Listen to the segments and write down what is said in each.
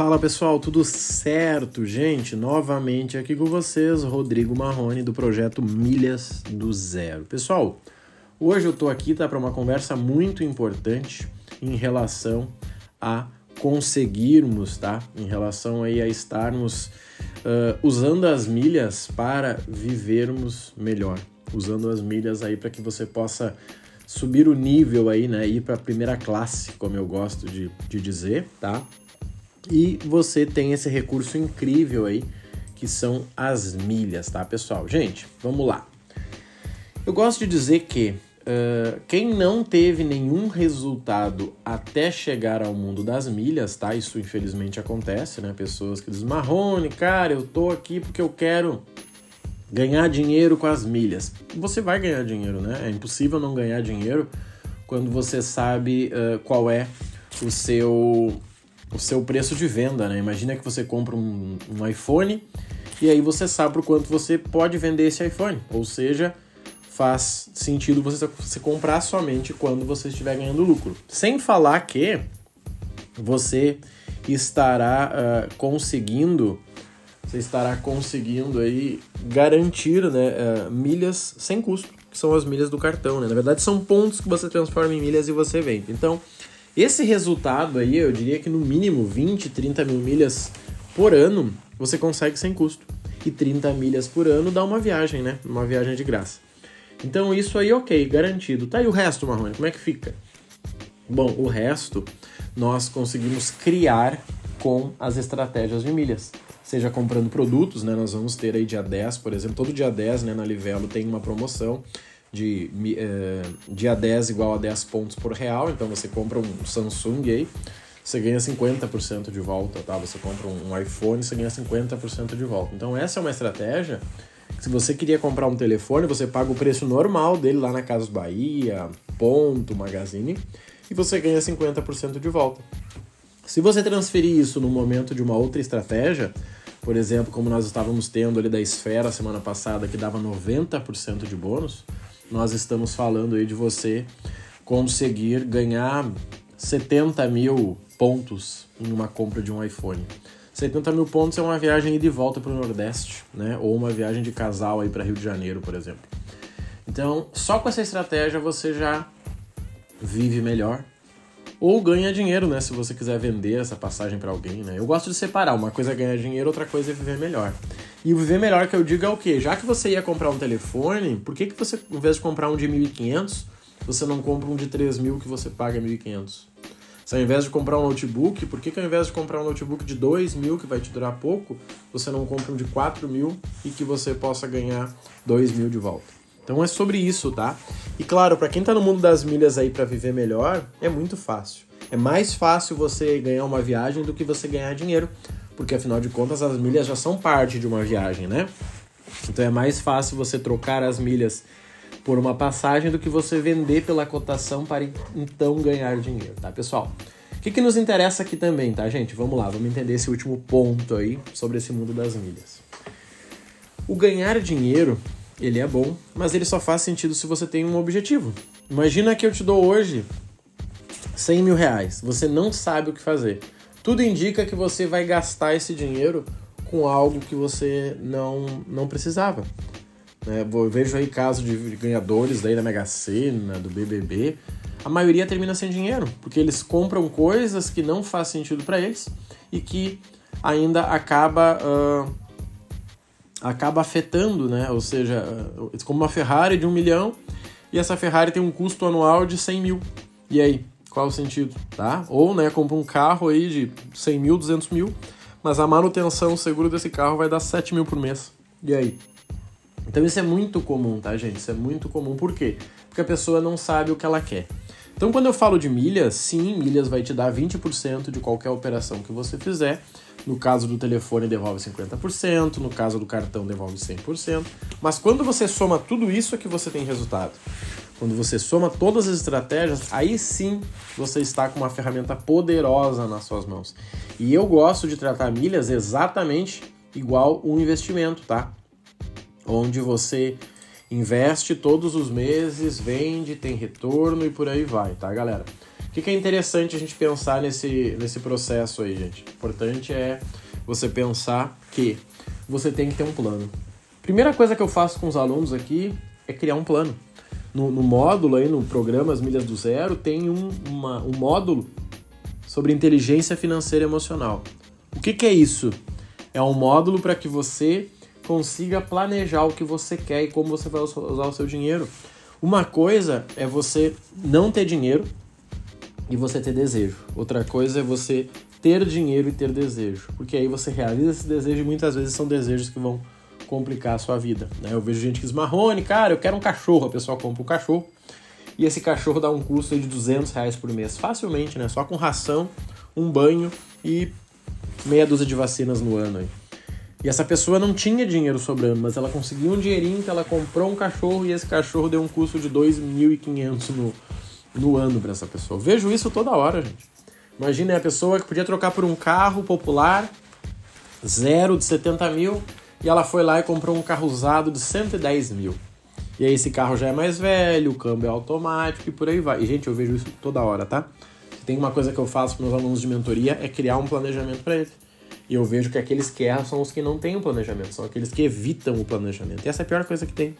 Fala pessoal, tudo certo? Gente, novamente aqui com vocês, Rodrigo Marrone do projeto Milhas do Zero. Pessoal, hoje eu tô aqui tá, para uma conversa muito importante em relação a conseguirmos, tá? Em relação aí a estarmos uh, usando as milhas para vivermos melhor, usando as milhas aí para que você possa subir o nível aí, né? Ir para a primeira classe, como eu gosto de, de dizer, tá? E você tem esse recurso incrível aí, que são as milhas, tá, pessoal? Gente, vamos lá. Eu gosto de dizer que uh, quem não teve nenhum resultado até chegar ao mundo das milhas, tá? Isso infelizmente acontece, né? Pessoas que dizem, Marrone, cara, eu tô aqui porque eu quero ganhar dinheiro com as milhas. Você vai ganhar dinheiro, né? É impossível não ganhar dinheiro quando você sabe uh, qual é o seu o seu preço de venda, né? Imagina que você compra um, um iPhone e aí você sabe por quanto você pode vender esse iPhone. Ou seja, faz sentido você, comprar somente quando você estiver ganhando lucro. Sem falar que você estará uh, conseguindo você estará conseguindo aí garantir né, uh, milhas sem custo, que são as milhas do cartão. Né? Na verdade, são pontos que você transforma em milhas e você vende. Então, esse resultado aí, eu diria que no mínimo 20, 30 mil milhas por ano você consegue sem custo. E 30 milhas por ano dá uma viagem, né? Uma viagem de graça. Então isso aí, ok, garantido. Tá, e o resto, Marrone, como é que fica? Bom, o resto nós conseguimos criar com as estratégias de milhas. Seja comprando produtos, né? Nós vamos ter aí dia 10, por exemplo, todo dia 10, né, na Livelo tem uma promoção de uh, dia 10 igual a 10 pontos por real, então você compra um Samsung aí, você ganha 50% de volta, tá? Você compra um iPhone, você ganha 50% de volta. Então essa é uma estratégia que se você queria comprar um telefone, você paga o preço normal dele lá na Casas Bahia, Ponto, Magazine, e você ganha 50% de volta. Se você transferir isso no momento de uma outra estratégia, por exemplo, como nós estávamos tendo ali da Esfera semana passada, que dava 90% de bônus, nós estamos falando aí de você conseguir ganhar 70 mil pontos em uma compra de um iPhone. 70 mil pontos é uma viagem ida e volta para o Nordeste, né? Ou uma viagem de casal aí para Rio de Janeiro, por exemplo. Então, só com essa estratégia você já vive melhor ou ganha dinheiro, né? Se você quiser vender essa passagem para alguém, né? Eu gosto de separar. Uma coisa é ganhar dinheiro, outra coisa é viver melhor. E viver melhor que eu digo é o quê? Já que você ia comprar um telefone, por que, que você, em vez de comprar um de 1.500, você não compra um de 3.000 que você paga 1.500? Se ao invés de comprar um notebook, por que, que ao invés de comprar um notebook de 2 mil, que vai te durar pouco, você não compra um de 4 mil e que você possa ganhar 2 mil de volta? Então é sobre isso, tá? E claro, para quem tá no mundo das milhas aí para viver melhor, é muito fácil. É mais fácil você ganhar uma viagem do que você ganhar dinheiro porque afinal de contas as milhas já são parte de uma viagem, né? Então é mais fácil você trocar as milhas por uma passagem do que você vender pela cotação para então ganhar dinheiro, tá, pessoal? O que, que nos interessa aqui também, tá, gente? Vamos lá, vamos entender esse último ponto aí sobre esse mundo das milhas. O ganhar dinheiro, ele é bom, mas ele só faz sentido se você tem um objetivo. Imagina que eu te dou hoje 100 mil reais, você não sabe o que fazer tudo indica que você vai gastar esse dinheiro com algo que você não, não precisava. Né? Eu vejo aí casos de ganhadores daí da Mega Sena, do BBB, a maioria termina sem dinheiro, porque eles compram coisas que não faz sentido para eles e que ainda acaba uh, acaba afetando, né? Ou seja, uh, como uma Ferrari de um milhão e essa Ferrari tem um custo anual de 100 mil. E aí, qual o sentido, tá? Ou, né, compra um carro aí de 100 mil, 200 mil, mas a manutenção, o seguro desse carro vai dar 7 mil por mês. E aí? Então isso é muito comum, tá, gente? Isso é muito comum. Por quê? Porque a pessoa não sabe o que ela quer. Então, quando eu falo de milhas, sim, milhas vai te dar 20% de qualquer operação que você fizer. No caso do telefone, devolve 50%, no caso do cartão, devolve 100%. Mas quando você soma tudo isso, é que você tem resultado. Quando você soma todas as estratégias, aí sim você está com uma ferramenta poderosa nas suas mãos. E eu gosto de tratar milhas exatamente igual um investimento, tá? Onde você investe todos os meses, vende, tem retorno e por aí vai, tá, galera? O que, é interessante a gente pensar nesse, nesse processo aí, gente? O importante é você pensar que você tem que ter um plano. Primeira coisa que eu faço com os alunos aqui é criar um plano. No, no módulo aí, no programa As Milhas do Zero, tem um, uma, um módulo sobre inteligência financeira emocional. O que, que é isso? É um módulo para que você consiga planejar o que você quer e como você vai usar o seu dinheiro. Uma coisa é você não ter dinheiro e você ter desejo. Outra coisa é você ter dinheiro e ter desejo, porque aí você realiza esse desejo e muitas vezes são desejos que vão complicar a sua vida. Né? Eu vejo gente que diz, Marrone, cara, eu quero um cachorro. A pessoa compra um cachorro e esse cachorro dá um custo de 200 reais por mês, facilmente, né? Só com ração, um banho e meia dúzia de vacinas no ano aí. E essa pessoa não tinha dinheiro sobrando, mas ela conseguiu um dinheirinho que ela comprou um cachorro e esse cachorro deu um custo de 2.500 no, no ano para essa pessoa. Vejo isso toda hora, gente. Imagina a pessoa que podia trocar por um carro popular, zero de 70 mil, e ela foi lá e comprou um carro usado de 110 mil. E aí esse carro já é mais velho, o câmbio é automático e por aí vai. E, gente, eu vejo isso toda hora, tá? tem uma coisa que eu faço para meus alunos de mentoria é criar um planejamento para eles. E eu vejo que aqueles que erram são os que não têm um planejamento, são aqueles que evitam o planejamento. E essa é a pior coisa que tem.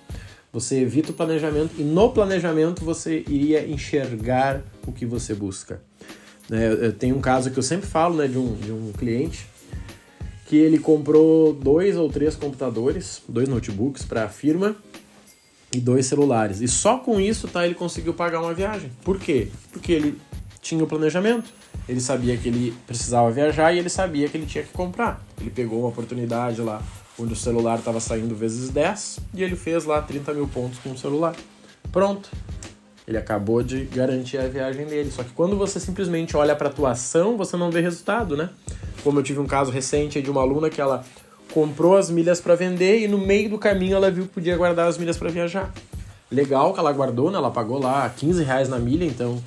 Você evita o planejamento e no planejamento você iria enxergar o que você busca. É, tem um caso que eu sempre falo né, de, um, de um cliente que ele comprou dois ou três computadores, dois notebooks para a firma e dois celulares. E só com isso tá, ele conseguiu pagar uma viagem. Por quê? Porque ele tinha o planejamento. Ele sabia que ele precisava viajar e ele sabia que ele tinha que comprar. Ele pegou uma oportunidade lá onde o celular estava saindo vezes 10 e ele fez lá 30 mil pontos com o celular. Pronto. Ele acabou de garantir a viagem dele. Só que quando você simplesmente olha para a atuação, você não vê resultado, né? Como eu tive um caso recente de uma aluna que ela comprou as milhas para vender e no meio do caminho ela viu que podia guardar as milhas para viajar. Legal que ela guardou, né? Ela pagou lá 15 reais na milha, então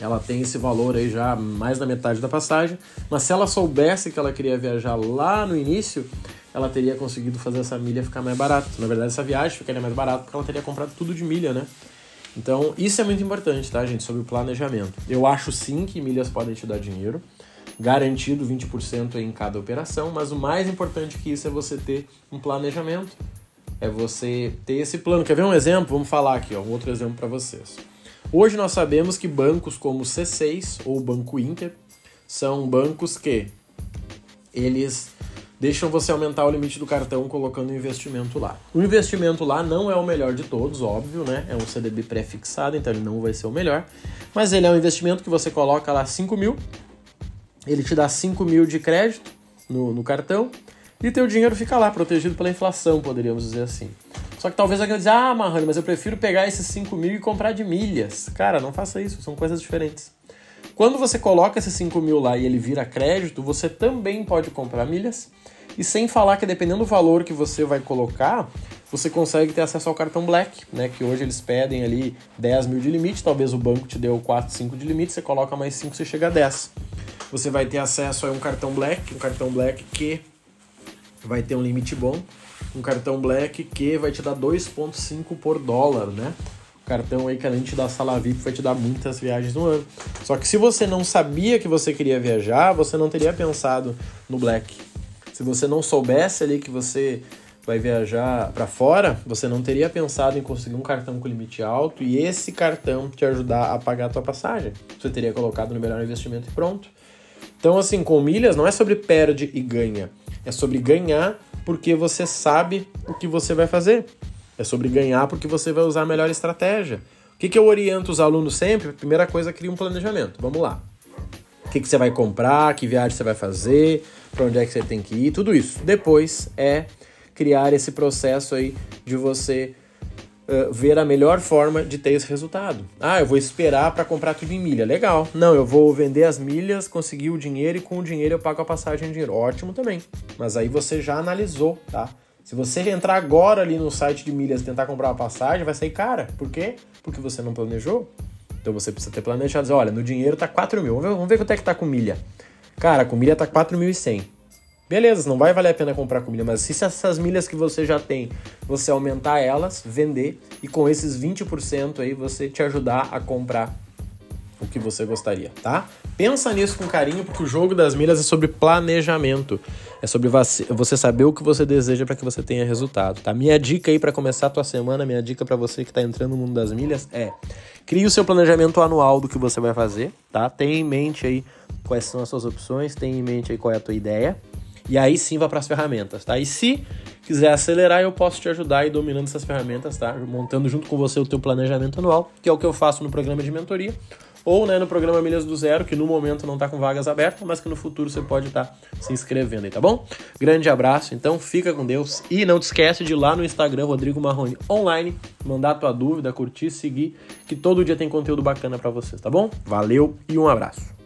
ela tem esse valor aí já mais da metade da passagem, mas se ela soubesse que ela queria viajar lá no início, ela teria conseguido fazer essa milha ficar mais barata. Na verdade, essa viagem ficaria mais barata porque ela teria comprado tudo de milha, né? Então, isso é muito importante, tá, gente, sobre o planejamento. Eu acho sim que milhas podem te dar dinheiro, garantido 20% em cada operação, mas o mais importante que isso é você ter um planejamento, é você ter esse plano. Quer ver um exemplo? Vamos falar aqui, ó, um outro exemplo para vocês. Hoje nós sabemos que bancos como o C6 ou o Banco Inter são bancos que eles deixam você aumentar o limite do cartão colocando um investimento lá. O investimento lá não é o melhor de todos, óbvio, né? É um CDB pré-fixado, então ele não vai ser o melhor. Mas ele é um investimento que você coloca lá 5 mil, ele te dá 5 mil de crédito no, no cartão e teu dinheiro fica lá, protegido pela inflação, poderíamos dizer assim. Só que talvez alguém dizer, ah, Marrone, mas eu prefiro pegar esses 5 mil e comprar de milhas. Cara, não faça isso, são coisas diferentes. Quando você coloca esses 5 mil lá e ele vira crédito, você também pode comprar milhas. E sem falar que dependendo do valor que você vai colocar, você consegue ter acesso ao cartão Black, né? Que hoje eles pedem ali 10 mil de limite, talvez o banco te deu 4, 5 de limite, você coloca mais 5, você chega a 10. Você vai ter acesso a um cartão Black, um cartão Black que vai ter um limite bom um cartão Black que vai te dar 2,5 por dólar, né? Cartão aí que além de te dar sala VIP vai te dar muitas viagens no ano. Só que se você não sabia que você queria viajar, você não teria pensado no Black. Se você não soubesse ali que você vai viajar para fora, você não teria pensado em conseguir um cartão com limite alto e esse cartão te ajudar a pagar a tua passagem. Você teria colocado no melhor investimento e pronto. Então, assim, com milhas não é sobre perde e ganha, é sobre ganhar porque você sabe o que você vai fazer. É sobre ganhar porque você vai usar a melhor estratégia. O que, que eu oriento os alunos sempre? Primeira coisa, cria um planejamento. Vamos lá. O que, que você vai comprar, que viagem você vai fazer, para onde é que você tem que ir, tudo isso. Depois é criar esse processo aí de você uh, ver a melhor forma de ter esse resultado. Ah, eu vou esperar para comprar tudo em milha. Legal. Não, eu vou vender as milhas, conseguir o dinheiro e com o dinheiro eu pago a passagem em dinheiro. Ótimo também. Mas aí você já analisou, tá? Se você entrar agora ali no site de milhas e tentar comprar uma passagem, vai sair cara. Por quê? Porque você não planejou. Então você precisa ter planejado. Olha, no dinheiro tá 4 mil. Vamos ver, vamos ver quanto é que tá com milha. Cara, com milha tá 4.100. Beleza, não vai valer a pena comprar com milha, mas se essas milhas que você já tem, você aumentar elas, vender e com esses 20% aí você te ajudar a comprar o que você gostaria, tá? Pensa nisso com carinho, porque o jogo das milhas é sobre planejamento. É sobre você saber o que você deseja para que você tenha resultado, tá? Minha dica aí para começar a tua semana, minha dica para você que está entrando no mundo das milhas é: crie o seu planejamento anual do que você vai fazer, tá? Tenha em mente aí quais são as suas opções, tenha em mente aí qual é a tua ideia. E aí sim vá para as ferramentas, tá? E se quiser acelerar, eu posso te ajudar aí dominando essas ferramentas, tá? Montando junto com você o teu planejamento anual, que é o que eu faço no programa de mentoria, ou né, no programa Milhas do Zero, que no momento não está com vagas abertas, mas que no futuro você pode estar tá se inscrevendo aí, tá bom? Grande abraço, então fica com Deus e não te esquece de ir lá no Instagram Rodrigo Marrone online, mandar tua dúvida, curtir, seguir, que todo dia tem conteúdo bacana para vocês, tá bom? Valeu e um abraço.